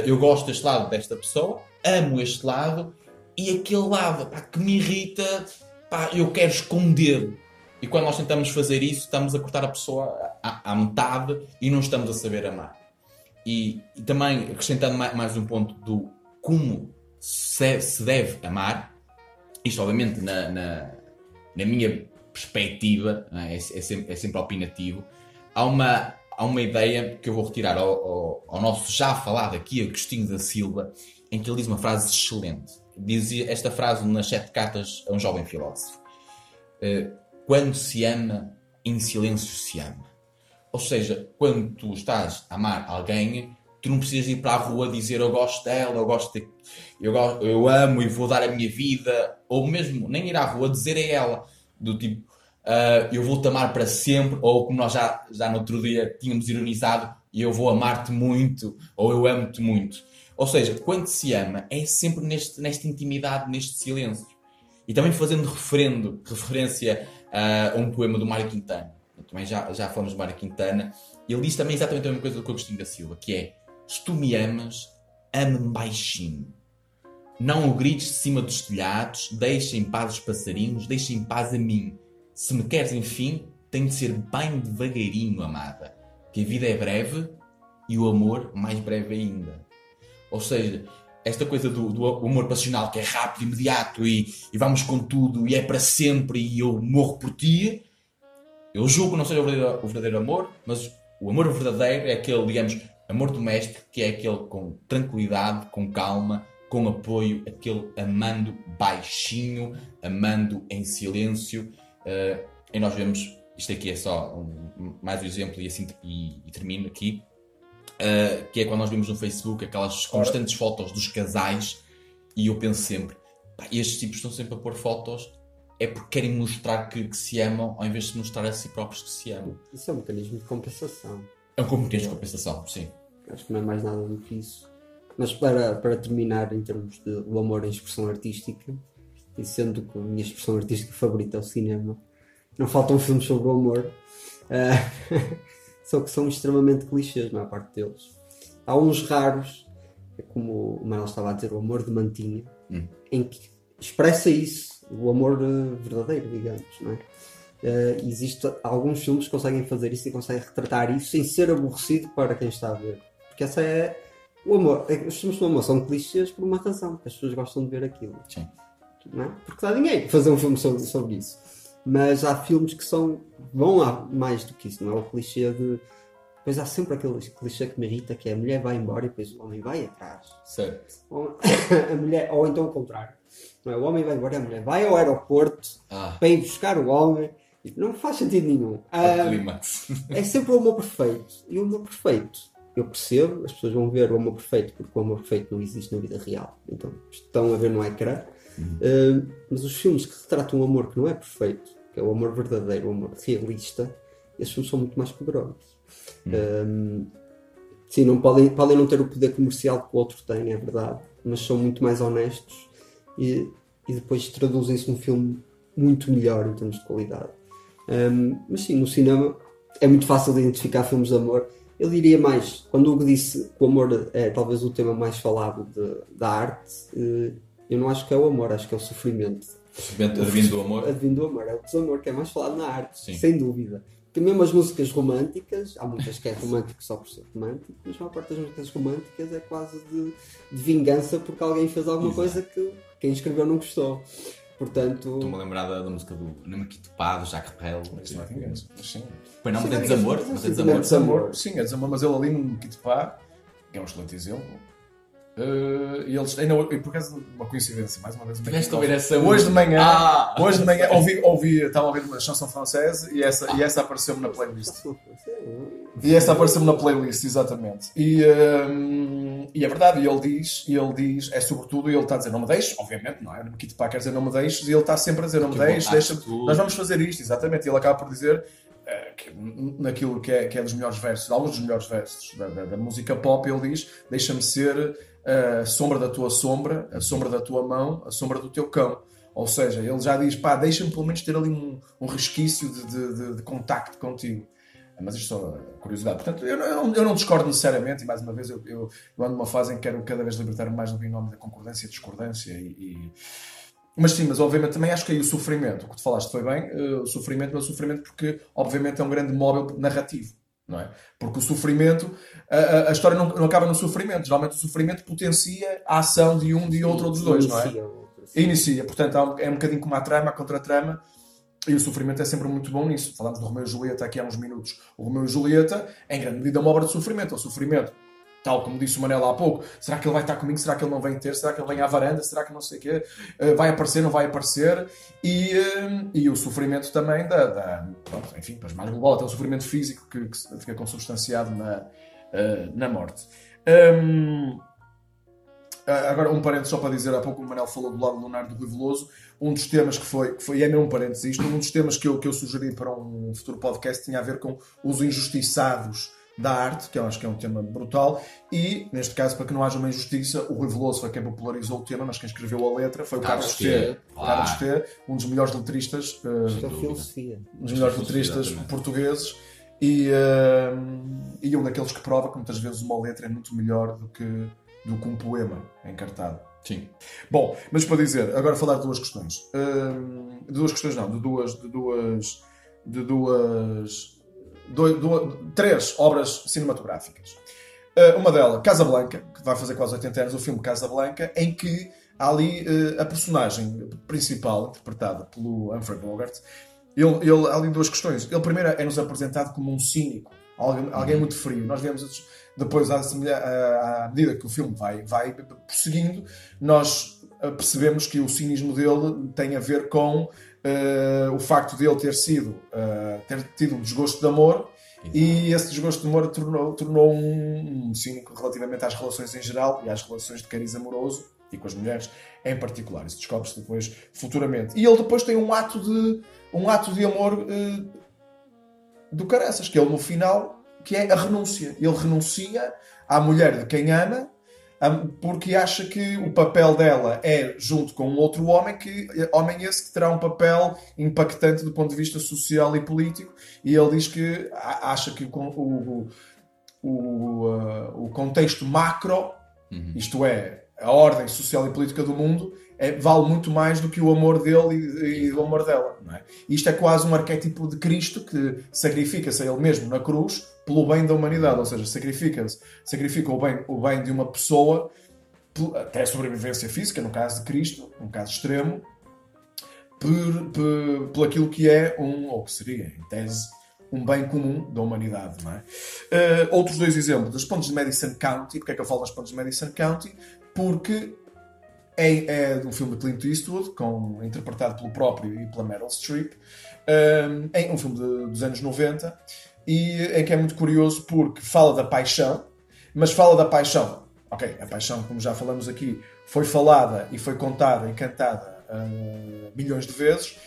eu gosto deste lado desta pessoa, amo este lado e aquele lado pá, que me irrita, pá, eu quero escondê-lo. E quando nós tentamos fazer isso, estamos a cortar a pessoa à, à metade e não estamos a saber amar. E, e também acrescentando mais, mais um ponto do como se, se deve amar, isto obviamente na, na, na minha perspectiva, é? É, é sempre, é sempre opinativo, há uma, há uma ideia que eu vou retirar ao, ao, ao nosso já falado aqui, Agostinho da Silva, em que ele diz uma frase excelente. Dizia esta frase nas sete cartas a um jovem filósofo. Eh, Quando se ama, em silêncio se ama. Ou seja, quando tu estás a amar alguém, tu não precisas ir para a rua dizer eu gosto dela, eu gosto de, eu, eu amo e vou dar a minha vida, ou mesmo nem ir à rua dizer a ela, do tipo "Ah, eu vou-te amar para sempre, ou como nós já, já no outro dia tínhamos ironizado, eu vou amar-te muito, ou eu amo-te muito. Ou seja, quando se ama, é sempre neste, nesta intimidade, neste silêncio. E também fazendo referendo, referência ah, um poema do Mário Quintana. Também já, já falamos do Mário Quintana. Ele diz também exatamente a mesma coisa do que o Agostinho da Silva, que é se tu me amas, ama-me baixinho. Não o grites de cima dos telhados, deixa em paz os passarinhos, deixa em paz a mim. Se me queres, enfim, tem de ser bem devagarinho, amada. Que a vida é breve e o amor mais breve ainda. Ou seja, esta coisa do, do amor passional que é rápido, imediato e, e vamos com tudo e é para sempre e eu morro por ti, eu julgo que não seja o verdadeiro, o verdadeiro amor, mas o amor verdadeiro é aquele, digamos, amor doméstico, que é aquele com tranquilidade, com calma, com apoio, aquele amando baixinho, amando em silêncio. Uh, e nós vemos, isto aqui é só um, mais um exemplo e assim e, e termino aqui, uh, que é quando nós vemos no Facebook aquelas constantes fotos dos casais e eu penso sempre, estes tipos estão sempre a pôr fotos é porque querem mostrar que, que, se amam ao invés de mostrar a si próprios que se amam. Isso é um mecanismo de compensação. É um mecanismo de compensação, sim. Acho que não é mais nada do que isso. Mas para, para terminar, em termos de o amor em expressão artística, e sendo que a minha expressão artística favorita é o cinema, não faltam filmes sobre o amor, uh, só que são extremamente clichês, na maior parte deles. Há uns raros, é como o Manuel estava a dizer, o amor de mantinha, hum. em que expressa isso o amor eh, verdadeiro, digamos, não é? Uh, existe alguns filmes que conseguem fazer isso e conseguem retratar isso sem ser aborrecido para quem está a ver. Porque essa é o amor. É os filmes do amor são clichês por uma razão, as pessoas gostam de ver aquilo. Sim. Não é? Porque dá dinheiro fazer um filme sobre, sobre isso. Mas há filmes que são vão a mais do que isso, não é? O clichê de. Depois há sempre aquele clichê que me irrita que é a mulher vai embora e depois o homem vai atrás. Certo. Ou, a mulher, ou então o contrário não é? O homem vai embora, a mulher vai ao aeroporto ah. para ir buscar o homem. Não faz sentido nenhum. Ah, é sempre o amor perfeito. E o amor perfeito, eu percebo, as pessoas vão ver o amor perfeito porque o amor perfeito não existe na vida real. Então estão a ver no ecrã. Uhum. Uh, mas os filmes que retratam um amor que não é perfeito, que é o amor verdadeiro, o amor realista, esses filmes são muito mais poderosos. Uhum. Uh, sim, não podem, podem não ter o poder comercial que o outro tem, é verdade, mas são muito mais honestos e, e depois traduzem-se num filme muito melhor em termos de qualidade. Um, mas sim, no cinema é muito fácil de identificar filmes de amor. Eu diria mais, quando o Hugo disse que o amor é talvez o tema mais falado de, da arte, eh, eu não acho que é o amor, acho que é o sofrimento. Advindo do amor? Advindo do amor, é o desamor que é mais falado na arte, sim. sem dúvida. Porque mesmo as músicas românticas, há muitas que é romântico só por ser romântico, mas a maior parte das músicas românticas é quase de, de vingança porque alguém fez alguma Exato. coisa que quem escreveu não gostou. Portanto. Estou-me a lembrar da, da, música do Namaquito Pá, do Jacques Brel. Isso não é vingança. Sim. Foi não, mas é desamor. Mas é desamor. desamor. Sim, é desamor, mas ele ali no Kit Pá, que é um excelente exemplo, Uh, e eles ainda e por causa de uma coincidência, mais uma vez. Tiveste ouvir essa Hoje de manhã, ah, hoje de manhã ouvi, ouvi, estava a ouvir uma chanson francesa e essa, e essa apareceu-me na playlist. E essa apareceu-me na playlist, exatamente. E, um, e é verdade, e ele diz, e ele diz, é sobretudo, ele está a dizer, não me deixes, obviamente, não é? No Kit Pá quer dizer, não me deixes, e ele está sempre a dizer, não me deixes, deixa nós vamos fazer isto, exatamente. E ele acaba por dizer, uh, naquilo que é, que é dos melhores versos, alguns dos melhores versos da, da, da música pop, ele diz, deixa-me ser a sombra da tua sombra, a sombra da tua mão, a sombra do teu cão. Ou seja, ele já diz, pá, deixa-me pelo menos ter ali um, um resquício de, de, de, de, contacto contigo. Mas isto é só curiosidade. Portanto, eu, não, eu não discordo necessariamente, e mais uma vez, eu, eu, eu ando numa fase em que quero cada vez libertar-me mais do binómio da concordância e discordância. E. Mas sim, mas obviamente também acho que aí o sofrimento, o que tu falaste foi bem, uh, o sofrimento, mas o sofrimento porque obviamente é um grande móvel narrativo é? Porque o sofrimento, a, a história não, não, acaba no sofrimento. Geralmente o sofrimento potencia a ação de um, de outro ou dos dois, não é? Inicia. Portanto, é um bocadinho como a trama, a contra-trama. E o sofrimento é sempre muito bom nisso. Falamos do Romeu e Julieta aqui há uns minutos. O Romeu e Julieta, em grande medida, é uma obra de sofrimento. O sofrimento tal como disse o Manel há pouco, será que ele vai estar comigo? Será que ele não vem ter? Será que ele vem à varanda? Será que não sei o quê? Uh, vai aparecer? Não vai aparecer? E, uh, e o sofrimento também da, da pronto, enfim, para mais global, até o sofrimento físico que, que fica consubstanciado na, uh, na morte. Um, agora, um parênteses só para dizer, há pouco o Manel falou do lado lunar do Rui Veloso, um dos temas que foi, que foi e é mesmo um parênteses isto, um dos temas que eu, que eu sugeri para um futuro podcast tinha a ver com os injustiçados da arte, que eu acho que é um tema brutal, e, neste caso, para que não haja uma injustiça, o Rui Veloso foi quem popularizou o tema, mas quem escreveu a letra foi o Carlos, Carlos T. T. Carlos Claro. T, um dos melhores letristas, é filosofia. um dos melhores Filosofia, letristas portugueses, e, eh, e um daqueles que prova que muitas vezes uma letra é muito melhor do que, do que um poema encartado. Sim. Bom, mas para dizer, agora falar de duas questões. Hum, de duas questões não, de duas. De duas. De duas. três obras cinematográficas. Uh, uma delas, Casablanca, que vai fazer quase 80 anos, o filme Casablanca, em que há ali uh, a personagem principal, interpretada pelo Humphrey Bogart, ele, ele, há ali duas questões. Ele primeiro é-nos apresentado como um cínico, alguém, alguém muito frio. Nós vemos depois, à, à- medida que o filme vai, vai prosseguindo, nós eh, percebemos que o cinismo dele tem a ver com eh, o facto de ele ter sido, eh, ter tido um desgosto de amor e esse desgosto de amor tornou, tornou um, um cínico relativamente às relações em geral e às relações de cariz amoroso e com as mulheres em particular. Isso descobre-se depois futuramente. E ele depois tem um ato de, um ato de amor eh, do caraças, que ele no final, que é a renúncia. Ele renuncia à mulher de quem ama am- porque acha que o papel dela é junto com um outro homem, que homem esse que terá um papel impactante do ponto de vista social e político, e ele diz que acha que o, o, o, ah, o contexto macro, Uhum. isto é, a ordem social e política do mundo, é- vale muito mais do que o amor dele e, e o amor dela. Não é? Isto é quase um arquétipo de Cristo que sacrifica-se a ele mesmo na cruz pelo bem da humanidade, ou seja, sacrifica-se, sacrifica o bem, o bem de uma pessoa, até a sobrevivência física, no caso de Cristo, um caso extremo, por, por, por aquilo que é um, ou que seria, em tese, um bem comum da humanidade. Não é? Eh, outros dois exemplos, das pontes de Madison County. Porque é que eu falo das pontes de Madison County? Porque é, é um filme de Clint Eastwood, com, interpretado pelo próprio e pela Meryl Streep, um, é um filme de- dos anos 90, e em que é muito curioso porque fala da paixão, mas fala da paixão. Ok, a paixão, como já falamos aqui, foi falada e foi contada e cantada ah, milhões de vezes,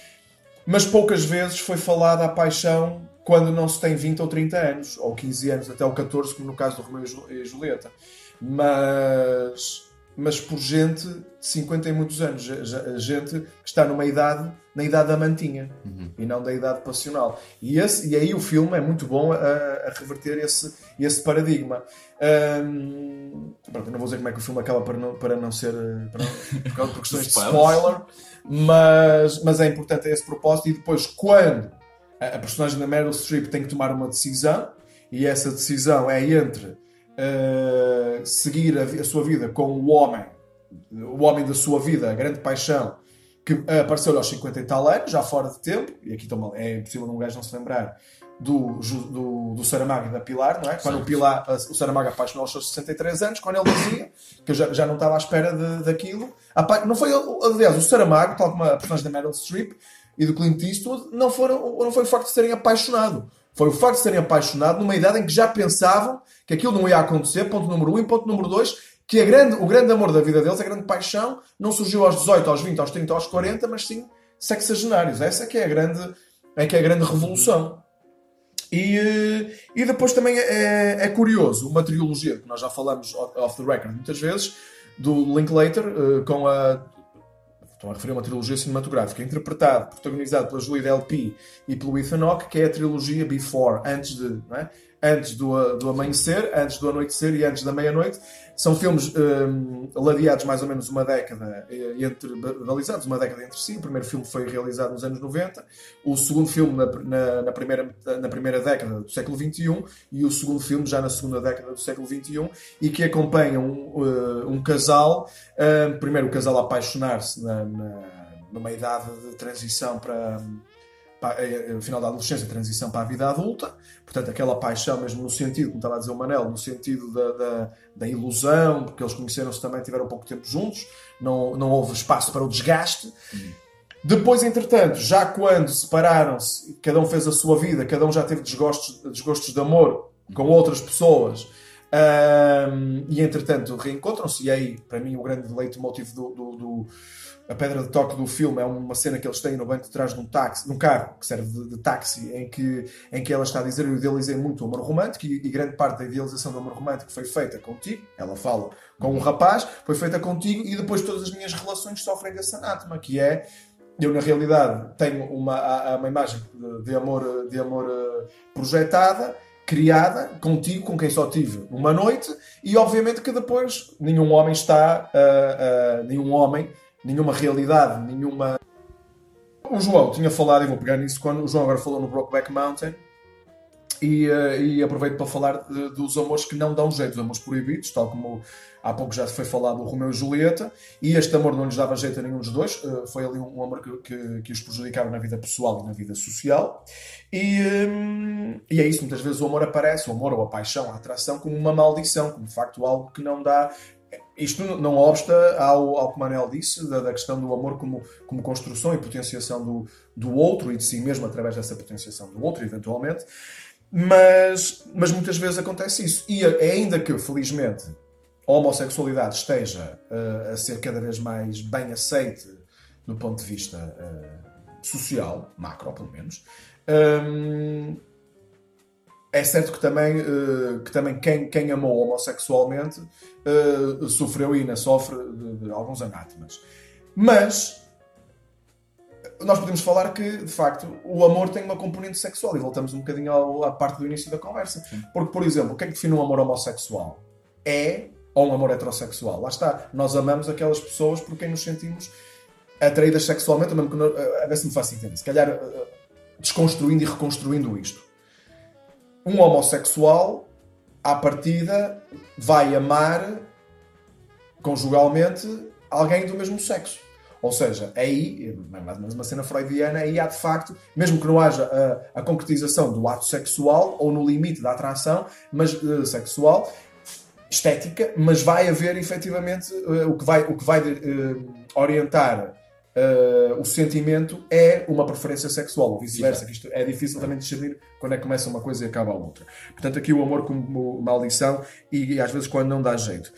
mas poucas vezes foi falada a paixão quando não se tem 20 ou 30 anos, ou 15 anos, até o 14, como no caso do Romeu e Ju- Julieta. Mas, mas por gente 50 e muitos anos, ge- ge- gente que está numa idade, na idade da mantinha, e não da idade passional. E, esse, e aí o filme é muito bom a, a reverter esse, esse paradigma. Hum, pronto, não vou dizer como é que o filme acaba para não, para não ser eh, para não- por, questões de spoiler, mas, mas é importante esse propósito. E depois, quando a, a personagem da Meryl Streep tem que tomar uma decisão, e essa decisão é entre eh, seguir a, a sua vida com o homem, o homem da sua vida, a grande paixão, que apareceu aos 50 e tal anos, já fora de tempo, e aqui toma- é impossível um gajo não se lembrar do, do, do Saramago e da Pilar, não é? Quando o, Certo. Pilar, o Saramago apaixonou aos seus 63 anos, quando ele dizia que eu já, já não estava à espera de, daquilo. Não foi, aliás, o Saramago, tal como a personagem da Meryl Streep e do Clint Eastwood, não, foram, não foi o facto de serem apaixonado. Foi o facto de serem apaixonado numa idade em que já pensavam que aquilo não ia acontecer, ponto número um, e ponto número dois, que a grande, o grande amor da vida deles, a grande paixão, não surgiu aos 18, aos 20, aos 30, aos 40, mas sim sexagenários. Essa é que é a grande, é que é a grande revolução. E, eh, e depois também é, é curioso uma trilogia que nós já falamos off the record muitas vezes, do Linklater, eh, com a. Estou a referir uma trilogia cinematográfica, interpretada, protagonizada pela Julie Delpy e pelo Ethan Hawke, que é a trilogia Before, antes de. é? Antes do, do amanhecer, antes do anoitecer e antes da meia-noite. São filmes hum, ladeados mais ou menos uma década, eh, entre, balizados uma década entre si. O primeiro filme foi realizado nos anos 90, o segundo filme na, na, na primeira, na primeira década do século XXI e o segundo filme já na segunda década do século XXI e que acompanham um, eh, um casal, eh, primeiro o casal a apaixonar-se na, na- numa idade de transição para, eh, o final da adolescência, transição para a vida adulta, portanto aquela paixão mesmo no sentido, como estava a dizer o Manel, no sentido da, da, da ilusão, porque eles conheceram-se também, tiveram pouco tempo juntos, não, não houve espaço para o desgaste. Depois, entretanto, já quando separaram-se, cada um fez a sua vida, cada um já teve desgostos, desgostos de amor com outras pessoas, Ahm, e entretanto reencontram-se, e aí, para mim, o grande leitmotiv do, do, do- a pedra de toque do filme é uma cena que eles têm no banco de trás de um táxi, num carro que serve de, de táxi, em que, em que ela está a dizer eu idealizei muito o amor romântico e, e grande parte da idealização do amor romântico foi feita contigo. Ela fala com um rapaz, foi feita contigo e depois todas as minhas relações sofrem desse anátema, que é eu na realidade tenho uma, uma imagem de, amor, de amor eh, projetada, criada contigo, com quem só tive uma noite, e obviamente que depois nenhum homem está, ah, ah, nenhum homem, nenhuma realidade, nenhuma. O João tinha falado, e vou pegar nisso quando o João agora falou no Brokeback Mountain. E, eh, e aproveito para falar de- dos amores que não dão jeito, os amores proibidos, tal como há pouco já foi falado o Romeu e Julieta, e este amor não lhes dava jeito a nenhum dos dois, eh, foi ali um amor que, que, que os prejudicava na vida pessoal e na vida social. E, hum, e é isso, muitas vezes o amor aparece, o amor ou a paixão, a atração, como uma maldição, como de facto algo que não dá. Isto não obsta ao, ao que Manel disse, da, da questão do amor como, como construção e potenciação do, do outro e de si mesmo através dessa potenciação do outro, eventualmente. Mas, mas muitas vezes acontece isso. E ainda que, felizmente, a homossexualidade esteja eh, a ser cada vez mais bem aceite do ponto de vista eh, social, macro pelo menos, hum, é certo que também, eh, que também quem, quem amou homossexualmente eh, sofreu e ainda sofre de, de alguns anátemas. Mas nós podemos falar que, de facto, o amor tem uma componente sexual e voltamos um bocadinho ao- à parte do início da conversa. Porque, por exemplo, o que é que define um amor homossexual? É ou um amor heterossexual? Lá está. Nós amamos aquelas pessoas por quem nos sentimos atraídas sexualmente, mesmo que não, a ver se me faço entender. Se calhar eh, desconstruindo e reconstruindo isto. Um homossexual, à partida, vai amar conjugalmente alguém do mesmo sexo. Ou seja, aí, mais ou menos uma cena freudiana, aí há de facto, mesmo que não haja a, a concretização do ato sexual ou no limite da atração mas, eh, sexual, estética, mas vai haver efetivamente eh, o que vai, o que vai eh, orientar eh, o sentimento é uma preferência sexual, ou vice-versa, que isto é difícil também discernir quando é que começa uma coisa e acaba a outra. Portanto, aqui o amor como maldição e, e às vezes quando não dá jeito.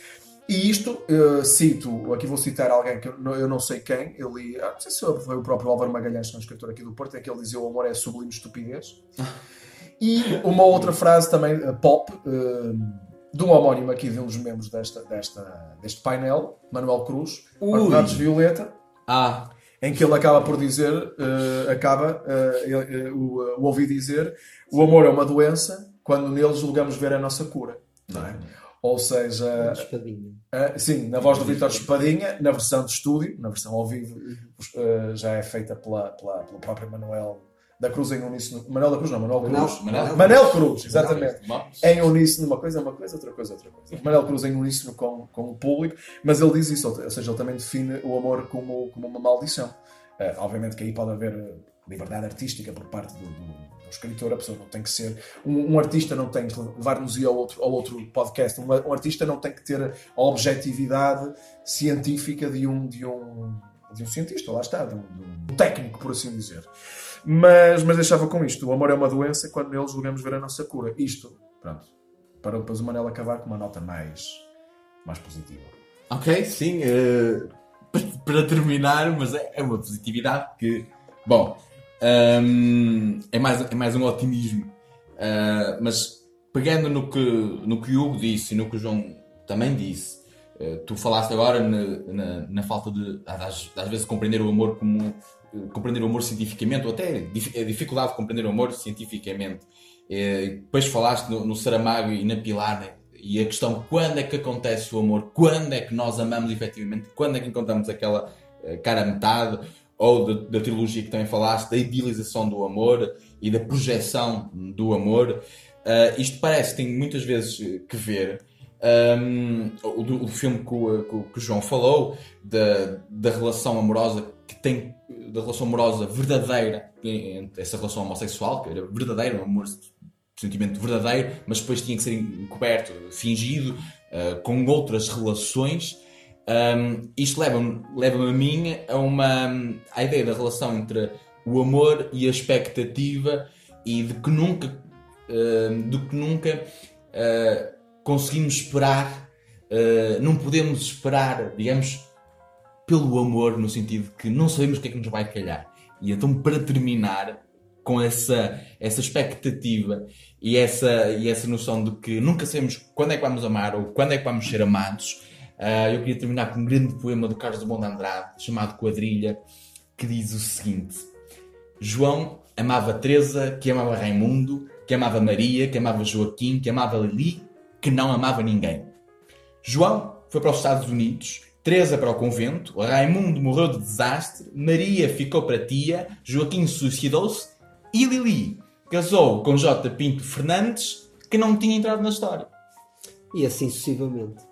E isto, eh, cito, aqui vou citar alguém que eu não, eu não sei quem, eu li, ah, não sei se foi o próprio Álvaro Magalhães, que é um escritor aqui do Porto, é que ele dizia o amor é sublime estupidez. E uma outra frase também, eh, pop, eh, de um homónimo aqui de um dos membros desta, desta, deste painel, Manuel Cruz. Ordenados Violeta, Ah, em que ele acaba por dizer, eh, acaba, ele- eh, o, ouvi dizer, o amor é uma doença quando nele julgamos ver a nossa cura. Não é? Ou seja, Espadinha. sim, na voz do Vítor Espadinha, na versão de estúdio, na versão ao vivo, já é feita pela, pela, pelo próprio Manuel da Cruz em uníssono. Manuel da Cruz, não, Manuel Cruz. Manel- Manel Cruz, exatamente. Em uníssono, uma coisa é uma coisa, outra coisa é outra coisa. Manuel Cruz em uníssono com, com o público, mas ele diz isso, ou seja, ele também define o amor como, como uma maldição. Ah, obviamente que aí pode haver ah, liberdade artística por parte do, do- do escritor, a pessoa não tem que ser. Um, um artista não tem que levar-nos ao outro, ao outro podcast. Um, um artista não tem que ter a objetividade científica de um, de um, de um cientista, lá está, de um, de um técnico, por assim dizer. Mas, mas deixava com isto: o amor é uma doença quando nele julgamos ver a nossa cura. Isto, pronto, para depois o Manel acabar com uma nota mais, mais positiva. Ok, sim. eh, para terminar, mas é, é uma positividade que, bom, hum, é, mais, é mais um otimismo. Ah, mas pegando no que, no que o Hugo disse e no que o João também disse, tu falaste agora na, na, na falta de, às, às vezes, compreender o amor como. eh, compreender o amor cientificamente, ou até a dificuldade de compreender o amor cientificamente. Eh, depois falaste no, no Saramago e na Pilar, né? e a questão quando é que acontece o amor, quando é que nós amamos efetivamente, quando é que encontramos aquela eh, cara metade, ou da, da trilogia que também falaste, da idealização do amor e da projeção do amor. Eh, isto parece que tem muitas vezes eh, que ver um, o, o filme que o, que o- João falou, da, da relação amorosa que tem, da relação amorosa verdadeira, essa relação homossexual, que era verdadeira, um amor sentimento verdadeiro, mas depois tinha que ser encoberto, fingido, uh, com outras relações. Um, isto leva-me leva a mim a uma à ideia da relação entre o amor e a expectativa e de que nunca uh, de que nunca uh, conseguimos esperar, uh, não podemos esperar, digamos, pelo amor, no sentido que não sabemos o que é que nos vai calhar. E então, para terminar com essa, essa expectativa e essa, e essa noção de que nunca sabemos quando é que vamos amar ou quando é que vamos ser amados, uh, eu queria terminar com um grande poema do Carlos Drummond de Andrade, chamado Quadrilha, que diz o seguinte: João amava Teresa, que amava Raimundo, que amava Maria, que amava Joaquim, que amava Lili, que não amava ninguém. João foi para os Estados Unidos, Teresa para o convento, Raimundo morreu de desastre, Maria ficou para tia, Joaquim suicidou-se e Lili casou com J. Pinto Fernandes, que não tinha entrado na história. E assim sucessivamente.